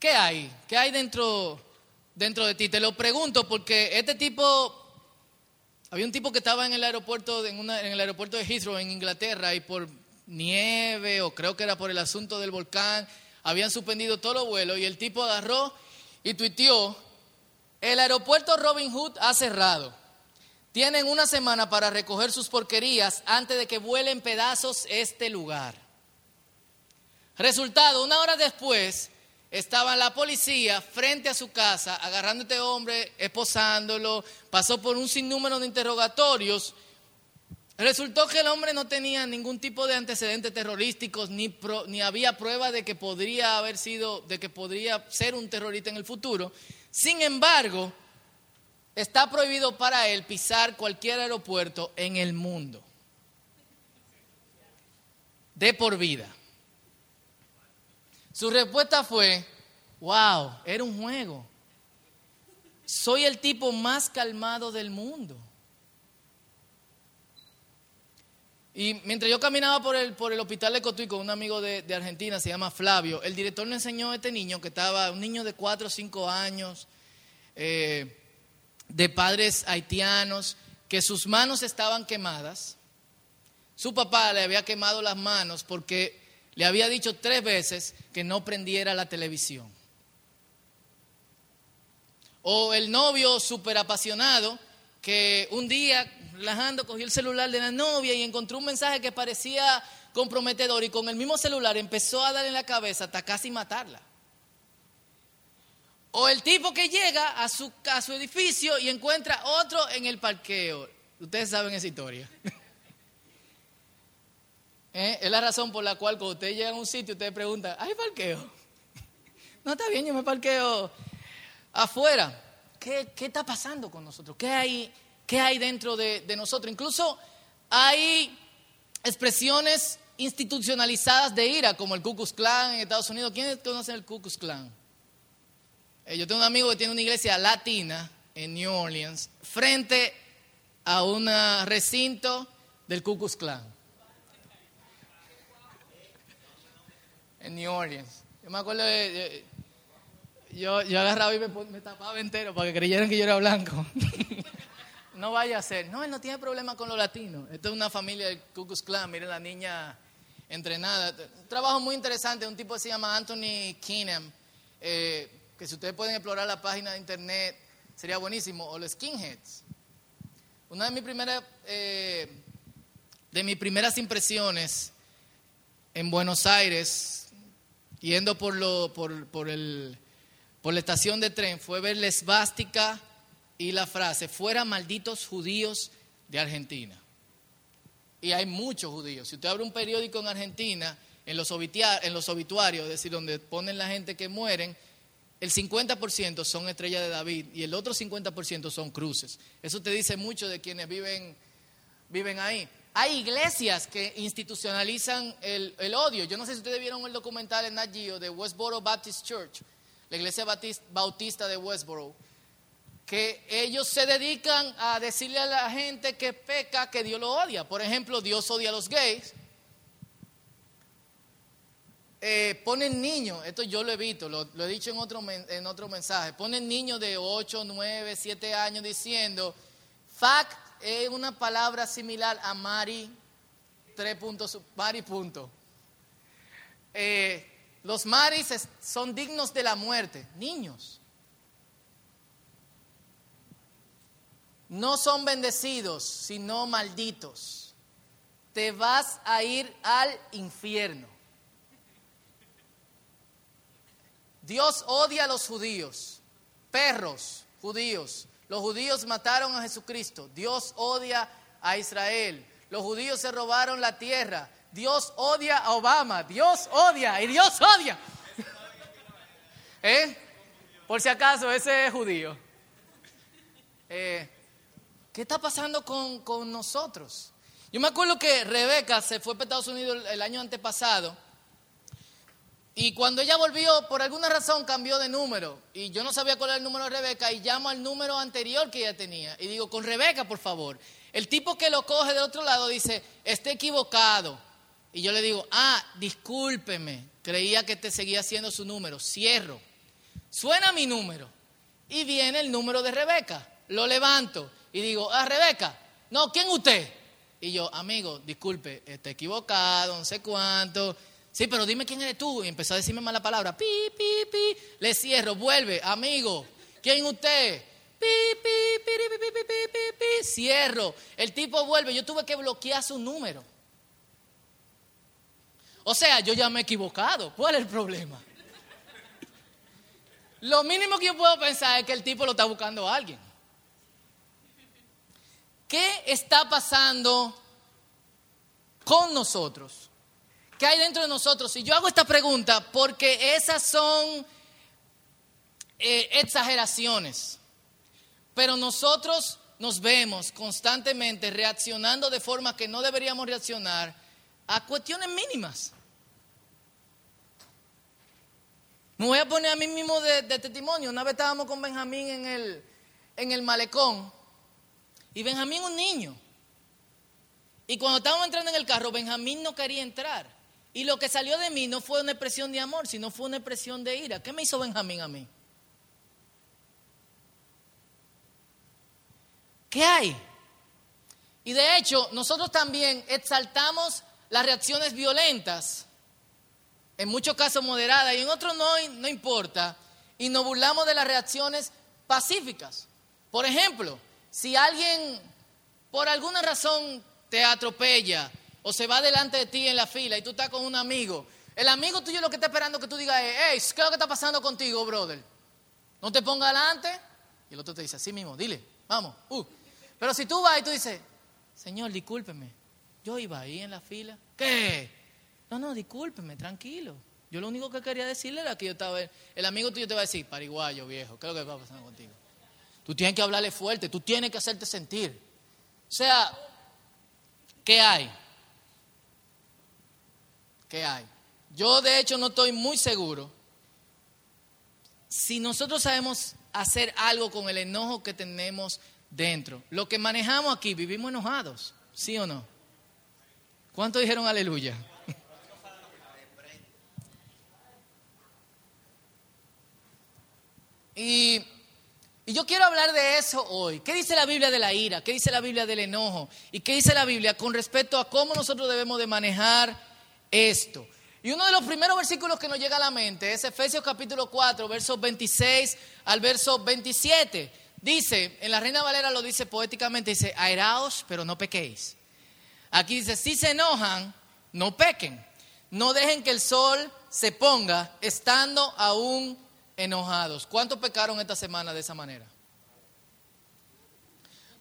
¿qué hay? ¿Qué hay dentro, dentro de ti? Te lo pregunto porque este tipo, había un tipo que estaba en el aeropuerto, en, el aeropuerto de Heathrow, en Inglaterra, y por nieve, o creo que era por el asunto del volcán, habían suspendido todos los vuelos, y el tipo agarró y tuiteó, el aeropuerto Robin Hood ha cerrado. Tienen una semana para recoger sus porquerías antes de que vuelen pedazos este lugar. Resultado, una hora después, estaba la policía frente a su casa, agarrando a este hombre, esposándolo, pasó por un sinnúmero de interrogatorios. Resultó que el hombre no tenía ningún tipo de antecedentes terrorísticos, ni, ni había prueba de que podría haber sido, de que podría ser un terrorista en el futuro. Sin embargo, está prohibido para él pisar cualquier aeropuerto en el mundo. De por vida. Su respuesta fue, wow, era un juego. Soy el tipo más calmado del mundo. Y mientras yo caminaba por el, por el hospital de Cotuí con un amigo de, Argentina, se llama Flavio, el director le enseñó a este niño que estaba, un niño de 4 o 5 años, eh, de padres haitianos, que sus manos estaban quemadas. Su papá le había quemado las manos porque le había dicho tres veces que no prendiera la televisión. O el novio súper apasionado que un día, relajando, cogió el celular de la novia y encontró un mensaje que parecía comprometedor y con el mismo celular empezó a darle en la cabeza hasta casi matarla. O el tipo que llega a su, a su edificio y encuentra otro en el parqueo. Ustedes saben esa historia. ¿Eh? Es la razón por la cual cuando ustedes llegan a un sitio, ustedes preguntan, ¿hay parqueo? No, está bien, yo me parqueo afuera. ¿Qué, qué está pasando con nosotros? ¿Qué hay, qué hay dentro de, de nosotros? Incluso hay expresiones institucionalizadas de ira, como el Ku Klux Klan en Estados Unidos. ¿Quiénes conocen el Ku Klux Klan? Eh, yo tengo un amigo que tiene una iglesia latina en New Orleans, frente a un recinto del Ku Klux Klan. En New Orleans. Yo me acuerdo de, yo, yo, agarraba y me, tapaba entero para que creyeran que yo era blanco. no vaya a ser. No, él no tiene problema con los latinos. Esto es una familia del Ku Klux Klan. Miren la niña entrenada. Un trabajo muy interesante. Un tipo que se llama Anthony Keenan. Eh, que si ustedes pueden explorar la página de internet, sería buenísimo, o los skinheads. Una de mis primeras, eh, de mis primeras impresiones en Buenos Aires, yendo por, lo, por, por, el, por la estación de tren, fue ver la esvástica y la frase, fuera malditos judíos de Argentina. Y hay muchos judíos. Si usted abre un periódico en Argentina, en los, en los obituarios, es decir, donde ponen la gente que mueren, el 50% son estrellas de David y el otro 50% son cruces. Eso te dice mucho de quienes viven, viven ahí. Hay iglesias que institucionalizan el, odio. Yo no sé si ustedes vieron el documental en Nat de Westboro Baptist Church, la iglesia bautista de Westboro, que ellos se dedican a decirle a la gente que peca que Dios lo odia. Por ejemplo, Dios odia a los gays, eh, ponen niños, esto yo lo he visto, lo, he dicho en otro, en otro mensaje, ponen niños de 8, 9, 7 años diciendo, fact es una palabra similar a Mari, tres puntos, Mari punto. Eh, los Maris son dignos de la muerte, niños. No son bendecidos, sino malditos. Te vas a ir al infierno. Dios odia a los judíos, perros judíos. Los judíos mataron a Jesucristo. Dios odia a Israel. Los judíos se robaron la tierra. Dios odia a Obama. Dios odia y Dios odia. ¿Eh? Por si acaso, ese es judío. Eh, ¿Qué está pasando con, con nosotros? Yo me acuerdo que Rebeca se fue para Estados Unidos el año antepasado y cuando ella volvió, por alguna razón cambió de número. Y yo no sabía cuál era el número de Rebeca y llamo al número anterior que ella tenía. Y digo, con Rebeca, por favor. El tipo que lo coge de otro lado dice, está equivocado. Y yo le digo, ah, discúlpeme, creía que te seguía haciendo su número. Cierro. Suena mi número y viene el número de Rebeca. Lo levanto y digo, ah, Rebeca, no, ¿quién usted? Y yo, amigo, disculpe, está equivocado, no sé cuánto. Sí, pero dime quién eres tú. Y empezó a decirme mala palabra. Pi, pi, pi. Le cierro, vuelve, amigo, ¿quién usted? Pi, pi, pi, pi, pi, pi, pi, pi, Cierro. El tipo vuelve. Yo tuve que bloquear su número. O sea, yo ya me he equivocado. ¿Cuál es el problema? Lo mínimo que yo puedo pensar es que el tipo lo está buscando a alguien. ¿Qué está pasando con nosotros? ¿Qué hay dentro de nosotros? Y yo hago esta pregunta porque esas son eh, exageraciones. Pero nosotros nos vemos constantemente reaccionando de forma que no deberíamos reaccionar a cuestiones mínimas. Me voy a poner a mí mismo de, testimonio. Una vez estábamos con Benjamín en el, en el malecón y Benjamín un niño. Y cuando estábamos entrando en el carro, Benjamín no quería entrar. Y lo que salió de mí no fue una expresión de amor, sino fue una expresión de ira. ¿Qué me hizo Benjamín a mí? ¿Qué hay? Y de hecho, nosotros también exaltamos las reacciones violentas, en muchos casos moderadas y en otros no, no importa, y nos burlamos de las reacciones pacíficas. Por ejemplo, si alguien por alguna razón te atropella o se va delante de ti en la fila y tú estás con un amigo, el amigo tuyo lo que está esperando que tú digas es, hey, ¿qué es lo que está pasando contigo, brother? No te ponga adelante. Y el otro te dice, así mismo, dile, vamos, uh. Pero si tú vas y tú dices, Señor, discúlpeme, yo iba ahí en la fila. ¿Qué? No, no, discúlpeme, tranquilo. Yo lo único que quería decirle era que yo estaba. El amigo tuyo te va a decir, pariguayo, viejo, ¿qué es lo que va pasando contigo? Tú tienes que hablarle fuerte, tú tienes que hacerte sentir. O sea, ¿qué hay? ¿Qué hay? Yo de hecho no estoy muy seguro si nosotros sabemos hacer algo con el enojo que tenemos dentro. Lo que manejamos aquí, vivimos enojados, ¿sí o no? ¿Cuántos dijeron aleluya? y, y, yo quiero hablar de eso hoy. ¿Qué dice la Biblia de la ira? ¿Qué dice la Biblia del enojo? ¿Y qué dice la Biblia con respecto a cómo nosotros debemos de manejar esto? Y uno de los primeros versículos que nos llega a la mente es Efesios capítulo 4, versos 26 al verso 27. Dice, en la Reina Valera lo dice poéticamente, dice, airaos, pero no pequéis. Aquí dice, si se enojan, no pequen. No dejen que el sol se ponga estando aún enojados. ¿Cuántos pecaron esta semana de esa manera?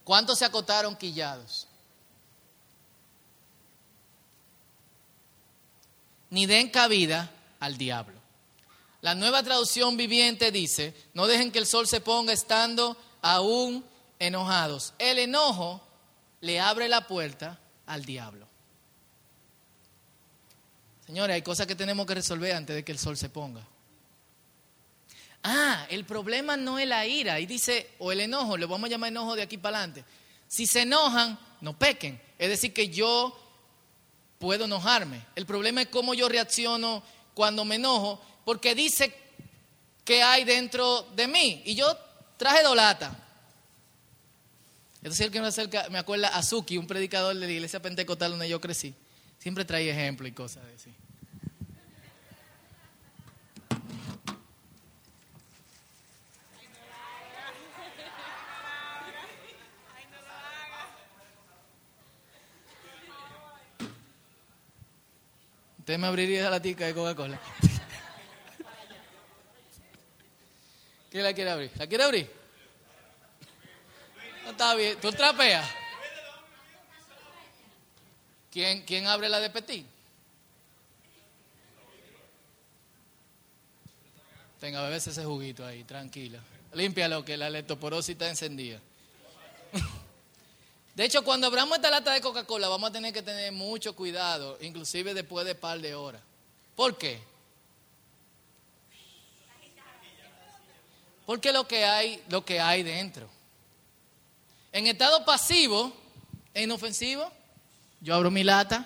¿Cuántos se acotaron quillados? Ni den cabida al diablo. La nueva traducción viviente dice, no dejen que el sol se ponga estando aún enojados. El enojo le abre la puerta al diablo. Señores, hay cosas que tenemos que resolver antes de que el sol se ponga. Ah, el problema no es la ira. Y dice, o el enojo, le vamos a llamar enojo de aquí para adelante. Si se enojan, no pequen. Es decir, que yo puedo enojarme. El problema es cómo yo reacciono cuando me enojo, porque dice que hay dentro de mí. Y yo traje dolata. Es el que me, acerca, me acuerda a Suki, un predicador de la iglesia pentecostal donde yo crecí. Siempre trae ejemplos y cosas así. Usted me abriría la tica de Coca-Cola. ¿Quién la quiere abrir? ¿La quiere abrir? No está bien. ¿Tú trapeas? ¿Quién, ¿Quién abre la de Petit? Tenga, bebés ese juguito ahí, tranquila. Límpialo, que la leptoporosis está encendida. De hecho, cuando abramos esta lata de Coca-Cola, vamos a tener que tener mucho cuidado, inclusive después de par de horas. ¿Por qué? Porque lo que hay, lo que hay dentro. En estado pasivo, e inofensivo, yo abro mi lata,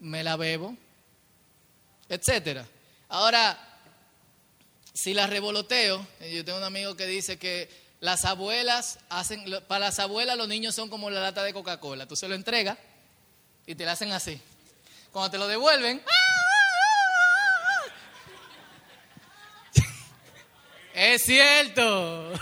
me la bebo, etcétera. Ahora, si la revoloteo, yo tengo un amigo que dice que las abuelas hacen, para las abuelas los niños son como la lata de Coca-Cola. Tú se lo entregas y te la hacen así. Cuando te lo devuelven, es cierto.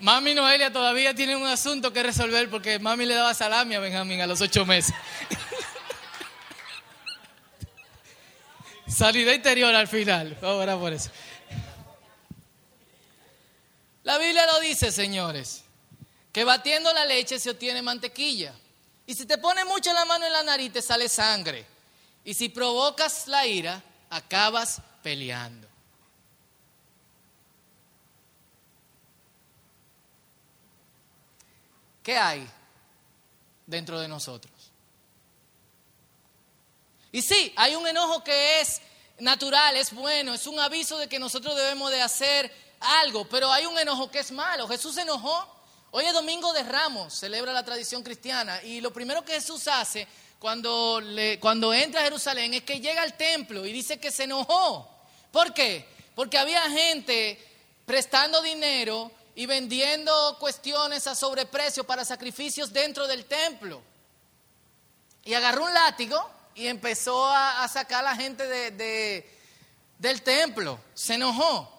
Mami Noelia todavía tiene un asunto que resolver porque mami le daba salami a Benjamín a los ocho meses. Sanidad interior al final. Ahora por eso. La Biblia lo dice, señores, que batiendo la leche se obtiene mantequilla. Y si te pones mucho la mano en la nariz, te sale sangre. Y si provocas la ira, acabas peleando. ¿Qué hay dentro de nosotros? Y sí, hay un enojo que es natural, es bueno, es un aviso de que nosotros debemos de hacer algo, pero hay un enojo que es malo. Jesús se enojó. Hoy es domingo de Ramos, celebra la tradición cristiana, y lo primero que Jesús hace cuando, cuando entra a Jerusalén es que llega al templo y dice que se enojó. ¿Por qué? Porque había gente prestando dinero y vendiendo cuestiones a sobreprecio para sacrificios dentro del templo. Y agarró un látigo y empezó a, sacar a la gente de, del templo. Se enojó.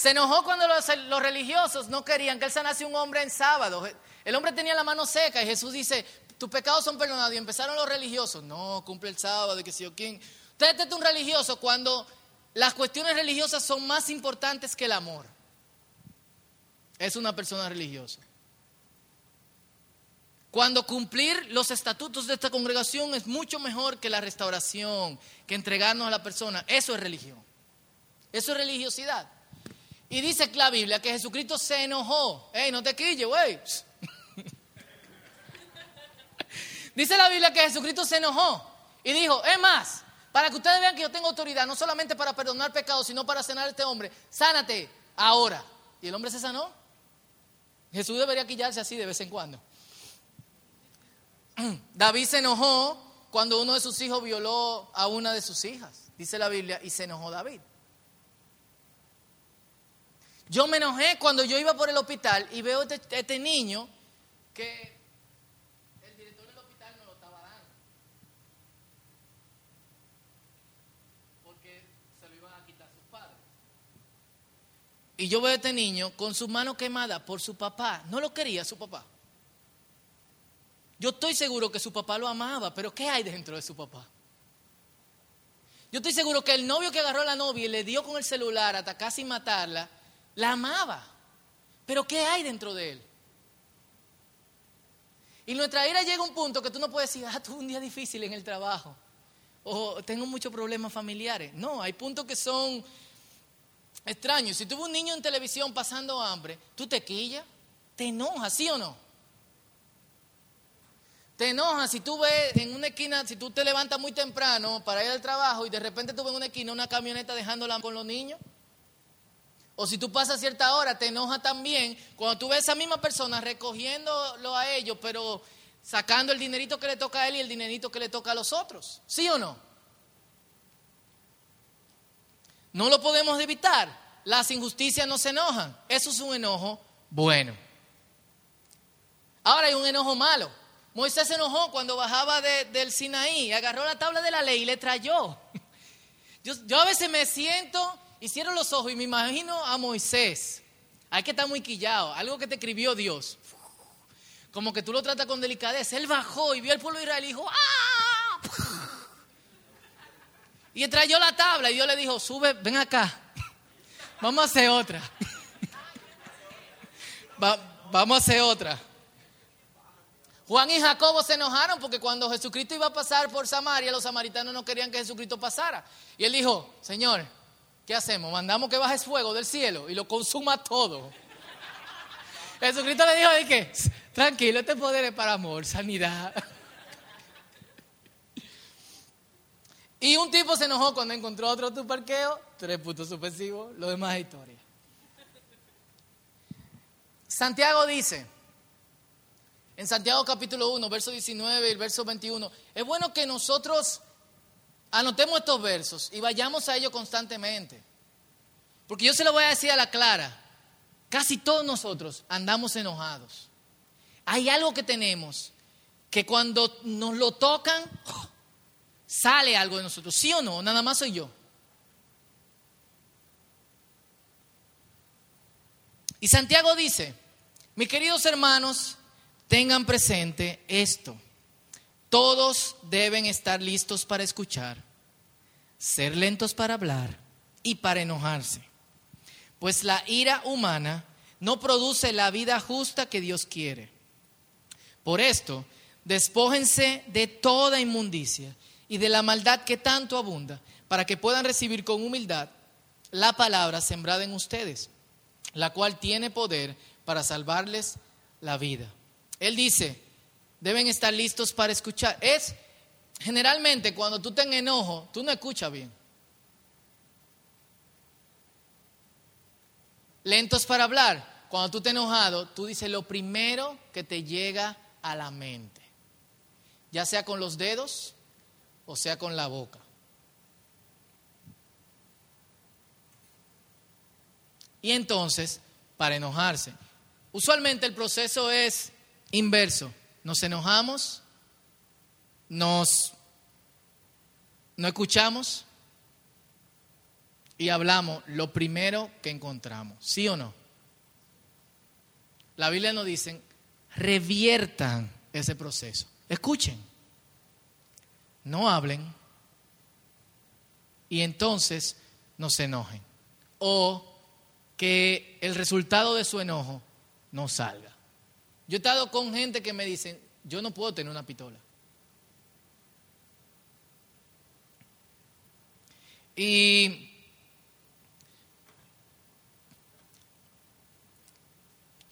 Se enojó cuando los, religiosos no querían que él sanase un hombre en sábado. El hombre tenía la mano seca y Jesús dice, tus pecados son perdonados. Y empezaron los religiosos, no, cumple el sábado, de que si yo quién. Usted es un religioso cuando las cuestiones religiosas son más importantes que el amor. Es una persona religiosa. Cuando cumplir los estatutos de esta congregación es mucho mejor que la restauración, que entregarnos a la persona. Eso es religión. Eso es religiosidad. Y dice la Biblia que Jesucristo se enojó. ¡Ey, no te quilles, güey! dice la Biblia que Jesucristo se enojó y dijo, es más, para que ustedes vean que yo tengo autoridad, no solamente para perdonar pecados, sino para sanar a este hombre, sánate ahora. Y el hombre se sanó. Jesús debería quillarse así de vez en cuando. David se enojó cuando uno de sus hijos violó a una de sus hijas, dice la Biblia, y se enojó David. Yo me enojé cuando yo iba por el hospital y veo este, este niño que el director del hospital no lo estaba dando. Porque se lo iban a quitar sus padres. Y yo veo a este niño con su mano quemada por su papá. No lo quería su papá. Yo estoy seguro que su papá lo amaba, pero ¿qué hay dentro de su papá? Yo estoy seguro que el novio que agarró a la novia y le dio con el celular hasta casi matarla, la amaba. Pero ¿qué hay dentro de él? Y nuestra ira llega a un punto que tú no puedes decir, ah, tuve un día difícil en el trabajo. O tengo muchos problemas familiares. No, hay puntos que son extraños. Si tuve un niño en televisión pasando hambre, tú te quillas, te enojas, ¿sí o no? Te enojas si tú ves en una esquina, si tú te levantas muy temprano para ir al trabajo y de repente tú ves en una esquina una camioneta dejándola con los niños. O si tú pasas cierta hora, te enoja también cuando tú ves a esa misma persona recogiéndolo a ellos, pero sacando el dinerito que le toca a él y el dinerito que le toca a los otros. ¿Sí o no? No lo podemos evitar. Las injusticias no se enojan. Eso es un enojo bueno. Ahora hay un enojo malo. Moisés se enojó cuando bajaba del Sinaí, agarró la tabla de la ley y le trayó. Yo, a veces me siento y cierro los ojos y me imagino a Moisés. Hay que estar muy quillado, algo que te escribió Dios. Como que tú lo tratas con delicadeza. Él bajó y vio al pueblo de Israel y dijo, ¡ah! Y trayó la tabla y Dios le dijo, sube, ven acá. Vamos a hacer otra. vamos a hacer otra. Juan y Jacobo se enojaron porque cuando Jesucristo iba a pasar por Samaria, los samaritanos no querían que Jesucristo pasara. Y él dijo, Señor, ¿qué hacemos? Mandamos que baje fuego del cielo y lo consuma todo. Jesucristo le dijo, ¿de qué? Tranquilo, este poder es para amor, sanidad. Y un tipo se enojó cuando encontró otro tu parqueo, tres puntos suspensivos, lo demás es historia. Santiago dice, en Santiago capítulo 1, verso 19 y el verso 21, es bueno que nosotros anotemos estos versos y vayamos a ellos constantemente. Porque yo se lo voy a decir a la clara, casi todos nosotros andamos enojados. Hay algo que tenemos que cuando nos lo tocan, sale algo de nosotros. ¿Sí o no? Nada más soy yo. Y Santiago dice, mis queridos hermanos, tengan presente esto. Todos deben estar listos para escuchar, ser lentos para hablar y para enojarse. Pues la ira humana no produce la vida justa que Dios quiere. Por esto, despójense de toda inmundicia y de la maldad que tanto abunda, para que puedan recibir con humildad la palabra sembrada en ustedes la cual tiene poder para salvarles la vida. Él dice, deben estar listos para escuchar. Es generalmente cuando tú te enojo, tú no escuchas bien. Lentos para hablar. Cuando tú te enojado, tú dices lo primero que te llega a la mente. Ya sea con los dedos o sea con la boca. y entonces para enojarse. Usualmente el proceso es inverso. Nos enojamos, nos no escuchamos y hablamos lo primero que encontramos. ¿Sí o no? La Biblia nos dice, reviertan ese proceso. Escuchen. No hablen y entonces no se enojen. O que el resultado de su enojo no salga. Yo he estado con gente que me dicen, yo no puedo tener una pistola. Y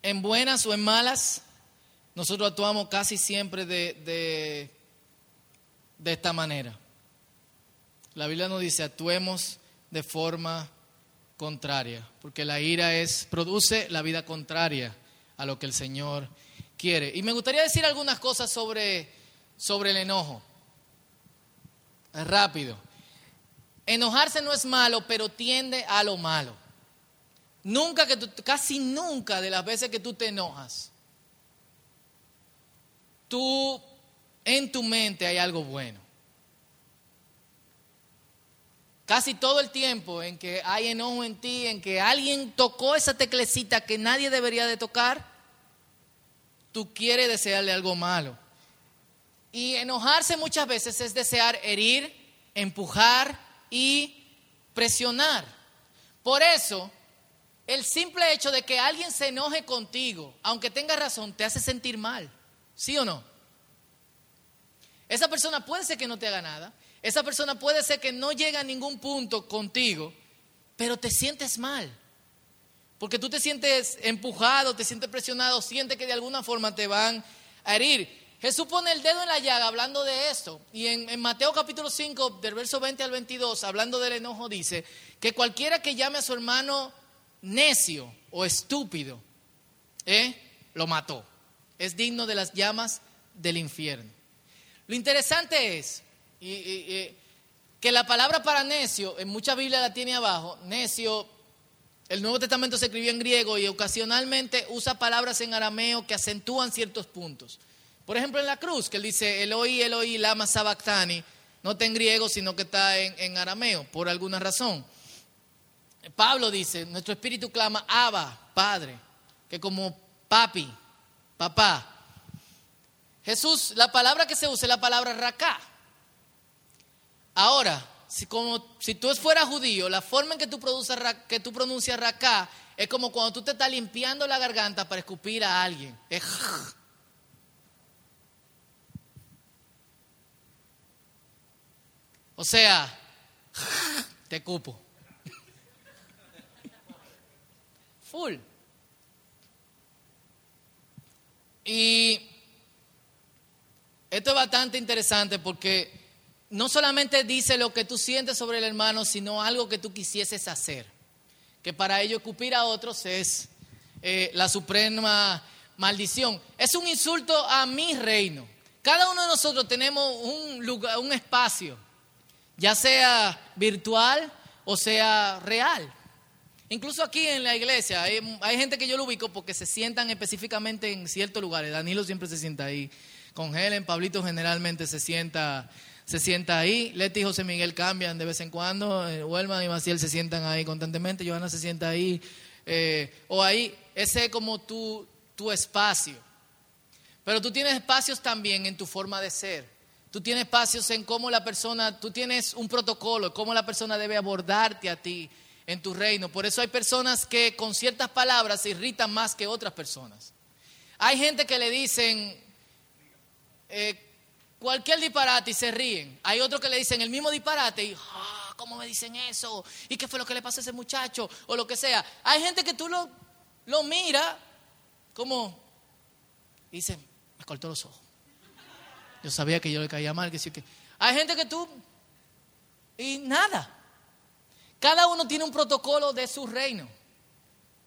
en buenas o en malas, nosotros actuamos casi siempre de, de, esta manera. La Biblia nos dice, actuemos de forma contraria, porque la ira es produce la vida contraria a lo que el Señor quiere. Y me gustaría decir algunas cosas sobre sobre el enojo. Rápido. Enojarse no es malo, pero tiende a lo malo. Nunca que casi nunca de las veces que tú te enojas, tú en tu mente hay algo bueno. Casi todo el tiempo en que hay enojo en ti, en que alguien tocó esa teclecita que nadie debería de tocar, tú quieres desearle algo malo. Y enojarse muchas veces es desear herir, empujar y presionar. Por eso, el simple hecho de que alguien se enoje contigo, aunque tenga razón, te hace sentir mal. ¿Sí o no? Esa persona puede ser que no te haga nada, esa persona puede ser que no llegue a ningún punto contigo, pero te sientes mal. Porque tú te sientes empujado, te sientes presionado, sientes que de alguna forma te van a herir. Jesús pone el dedo en la llaga hablando de esto. Y en, Mateo capítulo 5, del verso 20 al 22, hablando del enojo, dice que cualquiera que llame a su hermano necio o estúpido, ¿eh? lo mató. Es digno de las llamas del infierno. Lo interesante es que la palabra para necio, en mucha Biblia la tiene abajo, necio, el Nuevo Testamento se escribió en griego y ocasionalmente usa palabras en arameo que acentúan ciertos puntos. Por ejemplo, en la cruz, que él dice Eloi, Eloi, lama sabactani, no está en griego, sino que está en, en arameo, por alguna razón. Pablo dice, nuestro espíritu clama, Abba, Padre, que como papi, papá. Jesús, la palabra que se usa es la palabra raká, Ahora, si, como, si tú fueras judío, la forma en que tú, produces, que tú pronuncias raká es como cuando tú te estás limpiando la garganta para escupir a alguien. O sea, te cupo. Full. Y esto es bastante interesante porque no solamente dice lo que tú sientes sobre el hermano, sino algo que tú quisieses hacer. Que para ello escupir a otros es eh, la suprema maldición. Es un insulto a mi reino. Cada uno de nosotros tenemos un lugar, un espacio ya sea virtual o sea real. Incluso aquí en la iglesia hay, gente que yo lo ubico porque se sientan específicamente en ciertos lugares. Danilo siempre se sienta ahí. Con Helen, Pablito generalmente se sienta, se sienta ahí. Leti y José Miguel cambian de vez en cuando. Eh, Huelman y Maciel se sientan ahí constantemente. Johanna se sienta ahí. Eh, o ahí, ese es como tu, tu espacio. Pero tú tienes espacios también en tu forma de ser. Tú tienes espacios en cómo la persona, tú tienes un protocolo, cómo la persona debe abordarte a ti en tu reino. Por eso hay personas que con ciertas palabras se irritan más que otras personas. Hay gente que le dicen eh, cualquier disparate y se ríen. Hay otros que le dicen el mismo disparate y, ah, ¿cómo me dicen eso? ¿Y qué fue lo que le pasó a ese muchacho? O lo que sea. Hay gente que tú lo, lo mira como, dice, me cortó los ojos. Yo sabía que yo le caía mal, que sí que... Hay gente que tú, y nada. Cada uno tiene un protocolo de su reino.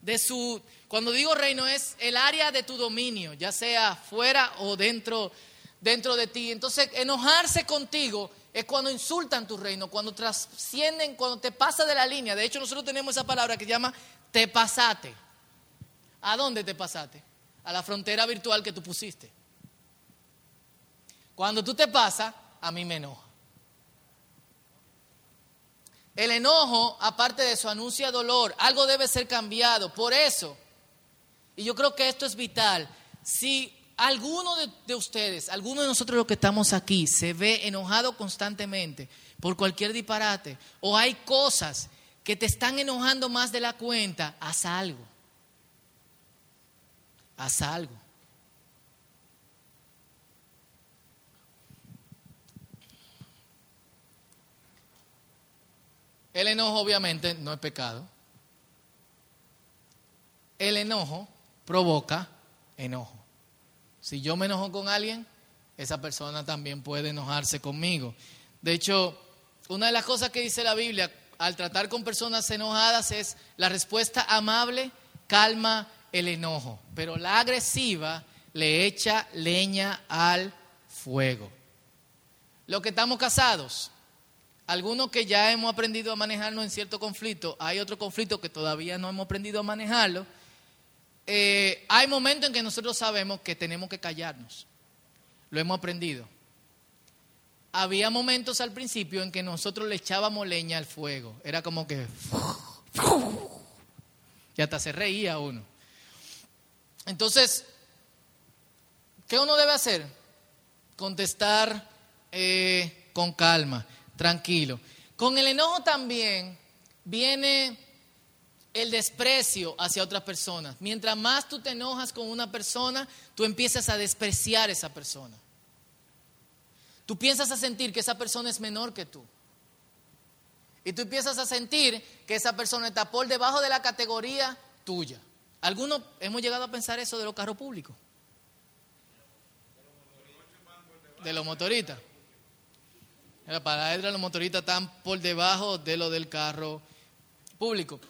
De su, cuando digo reino es el área de tu dominio, ya sea fuera o dentro, dentro de ti. Entonces, enojarse contigo es cuando insultan tu reino, cuando trascienden, cuando te pasa de la línea. De hecho, nosotros tenemos esa palabra que se llama te pasate. ¿A dónde te pasaste? A la frontera virtual que tú pusiste. Cuando tú te pasas, a mí me enoja. El enojo, aparte de eso, anuncia dolor. Algo debe ser cambiado. Por eso, y yo creo que esto es vital, si alguno de, ustedes, alguno de nosotros los que estamos aquí, se ve enojado constantemente por cualquier disparate, o hay cosas que te están enojando más de la cuenta, haz algo. Haz algo. El enojo obviamente no es pecado. El enojo provoca enojo. Si yo me enojo con alguien, esa persona también puede enojarse conmigo. De hecho, una de las cosas que dice la Biblia al tratar con personas enojadas es la respuesta amable calma el enojo, pero la agresiva le echa leña al fuego. Los que estamos casados, algunos que ya hemos aprendido a manejarnos en cierto conflicto, hay otro conflicto que todavía no hemos aprendido a manejarlo. Eh, hay momentos en que nosotros sabemos que tenemos que callarnos. Lo hemos aprendido. Había momentos al principio en que nosotros le echábamos leña al fuego. Era como que... Y hasta se reía uno. Entonces, ¿qué uno debe hacer? Contestar eh, con calma tranquilo. Con el enojo también viene el desprecio hacia otras personas. Mientras más tú te enojas con una persona, tú empiezas a despreciar a esa persona. Tú piensas a sentir que esa persona es menor que tú. Y tú empiezas a sentir que esa persona está por debajo de la categoría tuya. Algunos hemos llegado a pensar eso de los carros públicos. De los motoristas. Para los motoristas están por debajo de lo del carro público.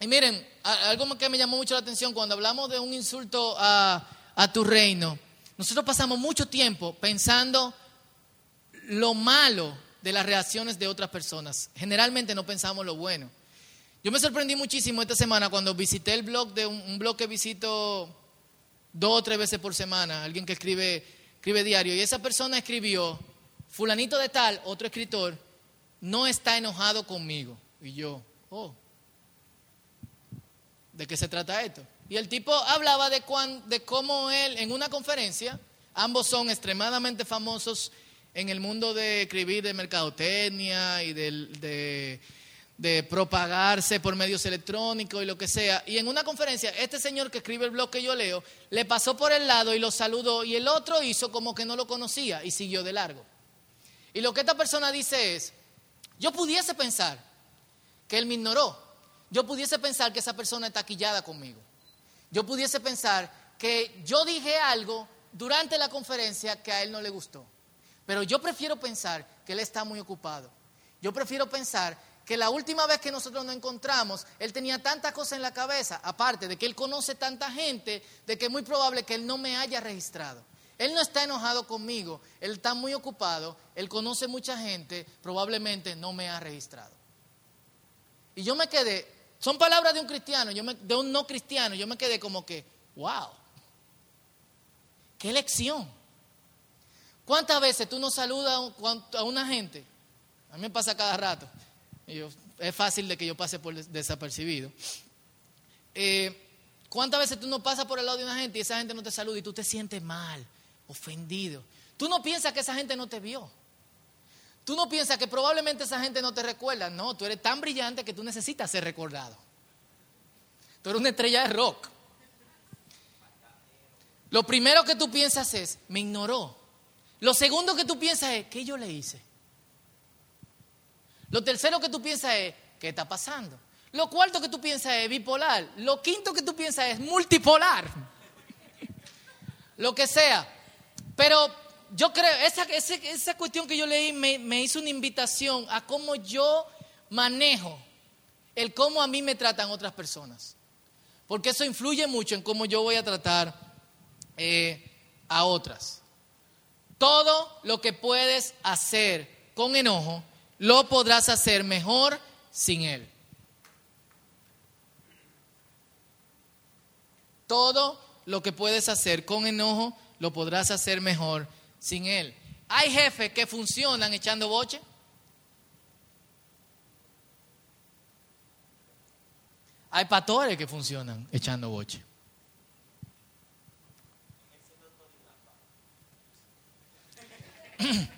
Y miren, algo que me llamó mucho la atención cuando hablamos de un insulto a, a tu reino, nosotros pasamos mucho tiempo pensando lo malo de las reacciones de otras personas. Generalmente no pensamos lo bueno. Yo me sorprendí muchísimo esta semana cuando visité el blog de un, blog que visito dos o tres veces por semana, alguien que escribe, escribe diario, y esa persona escribió fulanito de tal, otro escritor, no está enojado conmigo. Y yo, oh, ¿de qué se trata esto? Y el tipo hablaba de, de cómo él, en una conferencia, ambos son extremadamente famosos en el mundo de escribir de mercadotecnia y de, de, propagarse por medios electrónicos y lo que sea. Y en una conferencia, este señor que escribe el blog que yo leo, le pasó por el lado y lo saludó y el otro hizo como que no lo conocía y siguió de largo. Y lo que esta persona dice es, yo pudiese pensar que él me ignoró. Yo pudiese pensar que esa persona está quillada conmigo. Yo pudiese pensar que yo dije algo durante la conferencia que a él no le gustó. Pero yo prefiero pensar que él está muy ocupado. Yo prefiero pensar que la última vez que nosotros nos encontramos, él tenía tantas cosas en la cabeza, aparte de que él conoce tanta gente, de que es muy probable que él no me haya registrado. Él no está enojado conmigo, él está muy ocupado, él conoce mucha gente, probablemente no me ha registrado. Y yo me quedé, son palabras de un cristiano, yo de un no cristiano, yo me quedé como que, wow, qué lección. ¿Cuántas veces tú no saludas a una gente? A mí me pasa cada rato. es fácil de que yo pase por desapercibido. Eh, ¿Cuántas veces tú no pasas por el lado de una gente y esa gente no te saluda y tú te sientes mal? ofendido. Tú no piensas que esa gente no te vio. Tú no piensas que probablemente esa gente no te recuerda. No, tú eres tan brillante que tú necesitas ser recordado. Tú eres una estrella de rock. Lo primero que tú piensas es, me ignoró. Lo segundo que tú piensas es, ¿qué yo le hice? Lo tercero que tú piensas es, ¿qué está pasando? Lo cuarto que tú piensas es bipolar. Lo quinto que tú piensas es multipolar. Lo que sea. Pero yo creo, esa, esa, cuestión que yo leí me, me hizo una invitación a cómo yo manejo el cómo a mí me tratan otras personas. Porque eso influye mucho en cómo yo voy a tratar eh, a otras. Todo lo que puedes hacer con enojo, lo podrás hacer mejor sin él. Todo lo que puedes hacer con enojo, lo podrás hacer mejor sin Él. Hay jefes que funcionan echando boche. Hay pastores que funcionan echando boche.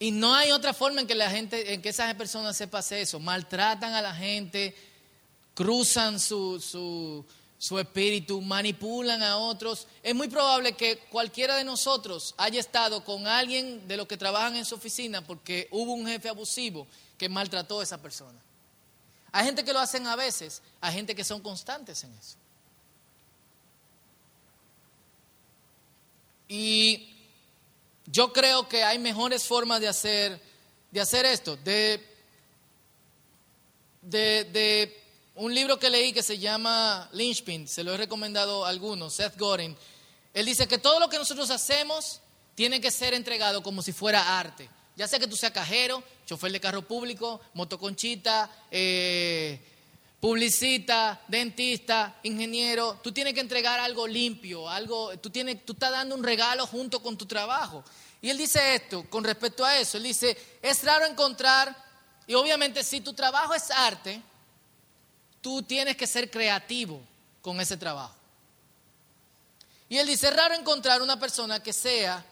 Y no hay otra forma en que la gente, en que esas personas sepan eso. Maltratan a la gente, cruzan su, su, su espíritu, manipulan a otros. Es muy probable que cualquiera de nosotros haya estado con alguien de los que trabajan en su oficina porque hubo un jefe abusivo que maltrató a esa persona. Hay gente que lo hacen a veces, hay gente que son constantes en eso. Y yo creo que hay mejores formas de hacer, de hacer esto, de, de, de un libro que leí que se llama Lynchpin, se lo he recomendado a algunos, Seth Godin. Él dice que todo lo que nosotros hacemos tiene que ser entregado como si fuera arte. Ya sea que tú seas cajero, chofer de carro público, motoconchita, eh, publicista, dentista, ingeniero, tú tienes que entregar algo limpio, algo, tú, tienes, tú estás dando un regalo junto con tu trabajo. Y él dice esto con respecto a eso, él dice, es raro encontrar, y obviamente si tu trabajo es arte, tú tienes que ser creativo con ese trabajo. Y él dice, es raro encontrar una persona que sea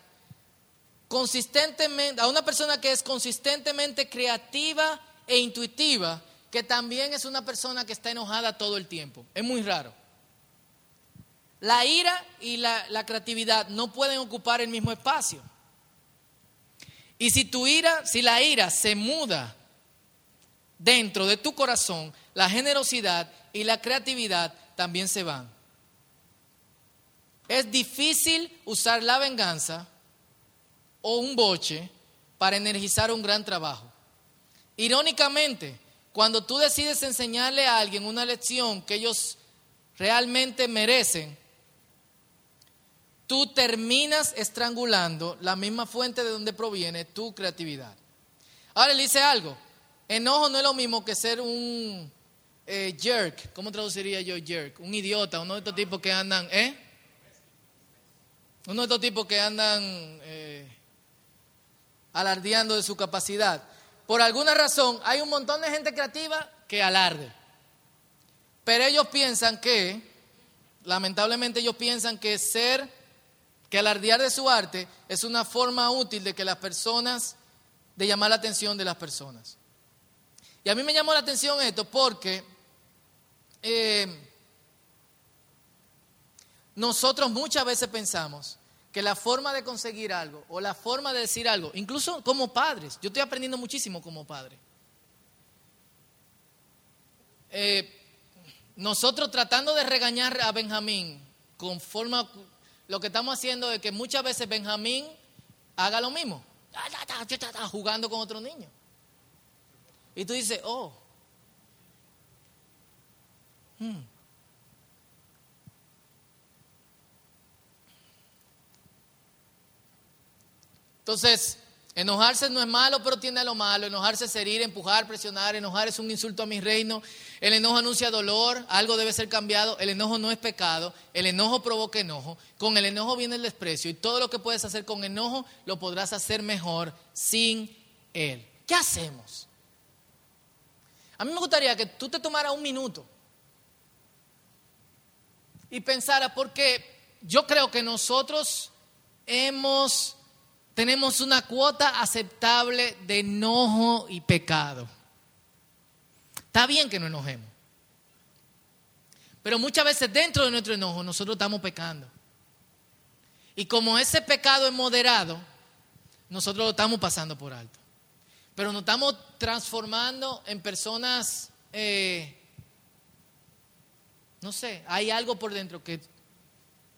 consistentemente, a una persona que es consistentemente creativa e intuitiva, que también es una persona que está enojada todo el tiempo. Es muy raro. La ira y la, la creatividad no pueden ocupar el mismo espacio. Y si tu ira, si la ira se muda dentro de tu corazón, la generosidad y la creatividad también se van. Es difícil usar la venganza o un boche para energizar un gran trabajo. Irónicamente, cuando tú decides enseñarle a alguien una lección que ellos realmente merecen, tú terminas estrangulando la misma fuente de donde proviene tu creatividad. Ahora le dice algo, Enojo no es lo mismo que ser un eh, jerk. ¿Cómo traduciría yo jerk? Un idiota, uno de estos tipos que andan, ¿eh? Uno de estos tipos que andan eh, alardeando de su capacidad. Por alguna razón, hay un montón de gente creativa que alarde. Pero ellos piensan que, lamentablemente ellos piensan que ser, que alardear de su arte es una forma útil de que las personas, de llamar la atención de las personas. Y a mí me llamó la atención esto porque eh, nosotros muchas veces pensamos que la forma de conseguir algo o la forma de decir algo, incluso como padres, yo estoy aprendiendo muchísimo como padre. Eh, nosotros tratando de regañar a Benjamín con forma, lo que estamos haciendo es que muchas veces Benjamín haga lo mismo, jugando con otro niño. Y tú dices, oh, hmm. Entonces, enojarse no es malo, pero tiene a lo malo. Enojarse es herir, empujar, presionar. Enojar es un insulto a mi reino. El enojo anuncia dolor, algo debe ser cambiado. El enojo no es pecado. El enojo provoca enojo. Con el enojo viene el desprecio. Y todo lo que puedes hacer con enojo lo podrás hacer mejor sin él. ¿Qué hacemos? A mí me gustaría que tú te tomaras un minuto y pensaras, porque yo creo que nosotros hemos tenemos una cuota aceptable de enojo y pecado. Está bien que nos enojemos. Pero muchas veces dentro de nuestro enojo nosotros estamos pecando. Y como ese pecado es moderado, nosotros lo estamos pasando por alto. Pero nos estamos transformando en personas, eh, no sé, hay algo por dentro que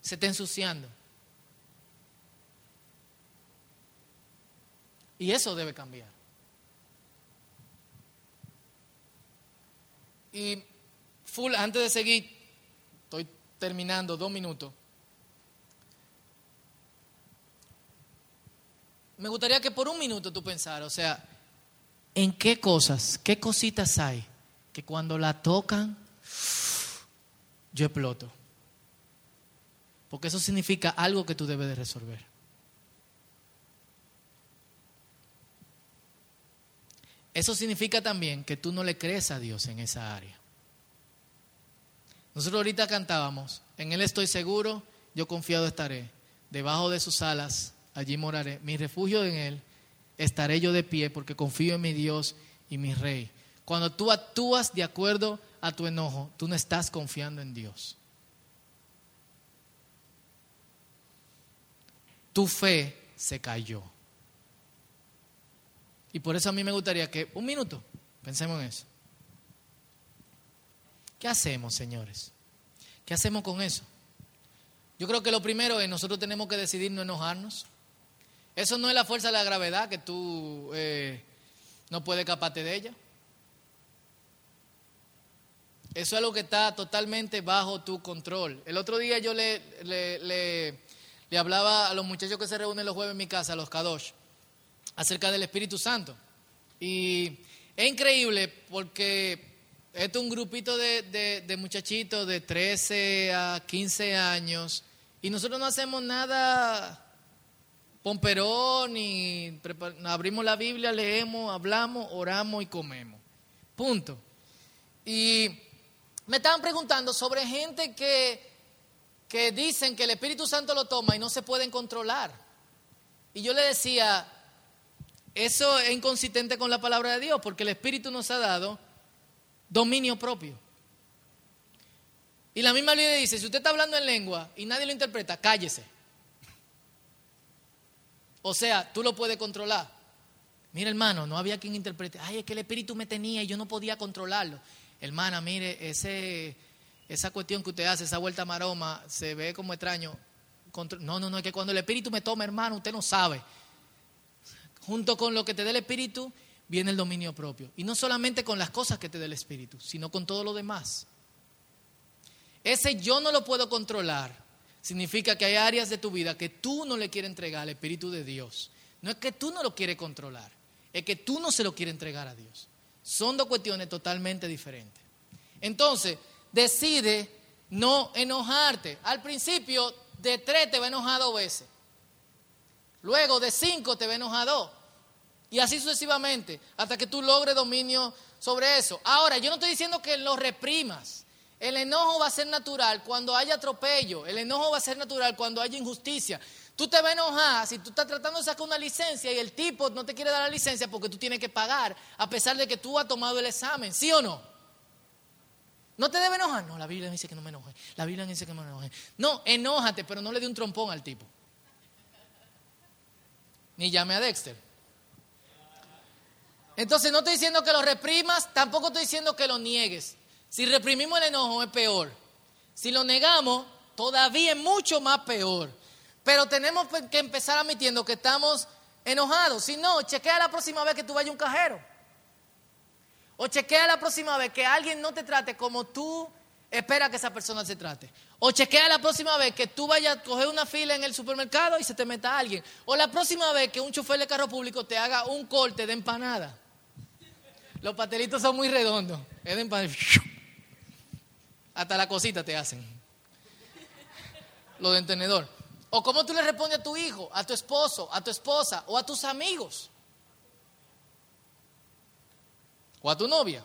se está ensuciando. Y eso debe cambiar. Y full, antes de seguir, estoy terminando dos minutos. Me gustaría que por un minuto tú pensaras, o sea, ¿en qué cosas, qué cositas hay que cuando la tocan, yo exploto? Porque eso significa algo que tú debes de resolver. Eso significa también que tú no le crees a Dios en esa área. Nosotros ahorita cantábamos, en Él estoy seguro, yo confiado estaré, debajo de sus alas, allí moraré, mi refugio en Él, estaré yo de pie porque confío en mi Dios y mi Rey. Cuando tú actúas de acuerdo a tu enojo, tú no estás confiando en Dios. Tu fe se cayó. Y por eso a mí me gustaría que, un minuto, pensemos en eso. ¿Qué hacemos, señores? ¿Qué hacemos con eso? Yo creo que lo primero es nosotros tenemos que decidir no enojarnos. Eso no es la fuerza de la gravedad que tú eh, no puedes escaparte de ella. Eso es algo que está totalmente bajo tu control. El otro día yo le, le, le, hablaba a los muchachos que se reúnen los jueves en mi casa, los Kadosh acerca del Espíritu Santo. Y es increíble porque este es un grupito de, muchachitos de 13 a 15 años y nosotros no hacemos nada pomperón y abrimos la Biblia, leemos, hablamos, oramos y comemos. Punto. Y me estaban preguntando sobre gente que, que dicen que el Espíritu Santo lo toma y no se pueden controlar. Y yo le decía, eso es inconsistente con la palabra de Dios, porque el Espíritu nos ha dado dominio propio. Y la misma ley dice, si usted está hablando en lengua y nadie lo interpreta, cállese. O sea, tú lo puedes controlar. Mira, hermano, no había quien interprete. Ay, es que el espíritu me tenía y yo no podía controlarlo. Hermana, mire, ese, esa cuestión que usted hace, esa vuelta maroma, se ve como extraño. No, no, no, es que cuando el espíritu me toma, hermano, usted no sabe junto con lo que te dé el Espíritu, viene el dominio propio. Y no solamente con las cosas que te dé el Espíritu, sino con todo lo demás. Ese yo no lo puedo controlar. Significa que hay áreas de tu vida que tú no le quieres entregar al Espíritu de Dios. No es que tú no lo quieres controlar, es que tú no se lo quieres entregar a Dios. Son dos cuestiones totalmente diferentes. Entonces, decide no enojarte. Al principio, de tres te va enojado veces. Luego, de cinco te va enojado y así sucesivamente, hasta que tú logres dominio sobre eso. Ahora, yo no estoy diciendo que lo reprimas. El enojo va a ser natural cuando haya atropello. El enojo va a ser natural cuando haya injusticia. Tú te vas a enojar si tú estás tratando de sacar una licencia y el tipo no te quiere dar la licencia porque tú tienes que pagar, a pesar de que tú has tomado el examen. ¿Sí o no? ¿No te debe enojar? No, la Biblia dice que no me enoje. La Biblia dice que no me enoje. No, enójate, pero no le dé un trompón al tipo. Ni llame a Dexter. Entonces no estoy diciendo que lo reprimas, tampoco estoy diciendo que lo niegues. Si reprimimos el enojo es peor. Si lo negamos, todavía es mucho más peor. Pero tenemos que empezar admitiendo que estamos enojados. Si no, chequea la próxima vez que tú vayas a un cajero. O chequea la próxima vez que alguien no te trate como tú Espera que esa persona se trate. O chequea la próxima vez que tú vayas a coger una fila en el supermercado y se te meta alguien. O la próxima vez que un chofer de carro público te haga un corte de empanada. Los pastelitos son muy redondos. Es de empanada. Hasta la cosita te hacen. Lo de tenedor. O cómo tú le respondes a tu hijo, a tu esposo, a tu esposa o a tus amigos. O a tu novia.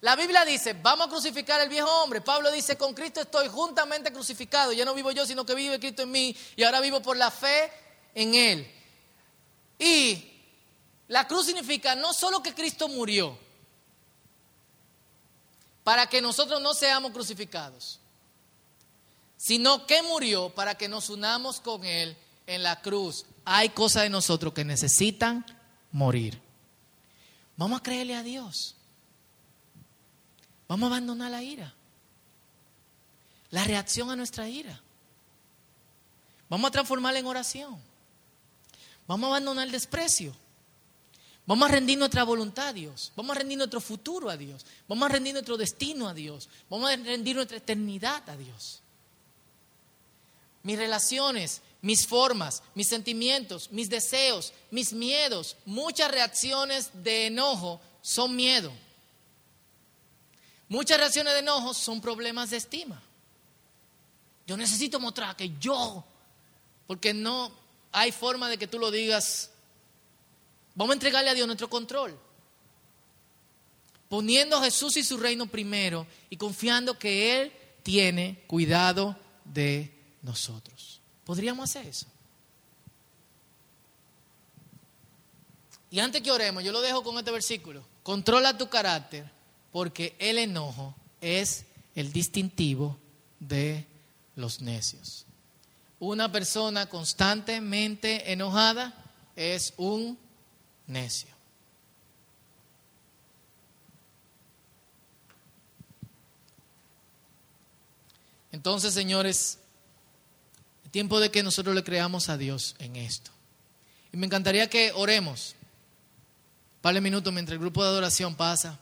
La Biblia dice, vamos a crucificar al viejo hombre. Pablo dice, con Cristo estoy juntamente crucificado. Ya no vivo yo, sino que vive Cristo en mí. Y ahora vivo por la fe en Él. Y la cruz significa no solo que Cristo murió para que nosotros no seamos crucificados, sino que murió para que nos unamos con Él en la cruz. Hay cosas de nosotros que necesitan morir. Vamos a creerle a Dios. Vamos a abandonar la ira. La reacción a nuestra ira. Vamos a transformarla en oración. Vamos a abandonar el desprecio. Vamos a rendir nuestra voluntad a Dios. Vamos a rendir nuestro futuro a Dios. Vamos a rendir nuestro destino a Dios. Vamos a rendir nuestra eternidad a Dios. Mis relaciones, mis formas, mis sentimientos, mis deseos, mis miedos, muchas reacciones de enojo son miedo. Muchas reacciones de enojo son problemas de estima. Yo necesito mostrar que yo, porque no hay forma de que tú lo digas. Vamos a entregarle a Dios nuestro control. Poniendo a Jesús y su reino primero y confiando que Él tiene cuidado de nosotros. ¿Podríamos hacer eso? Y antes que oremos, yo lo dejo con este versículo. Controla tu carácter porque el enojo es el distintivo de los necios. Una persona constantemente enojada es un necio. Entonces, señores, es tiempo de que nosotros le creamos a Dios en esto. Y me encantaría que oremos. De minutos mientras el grupo de adoración pasa.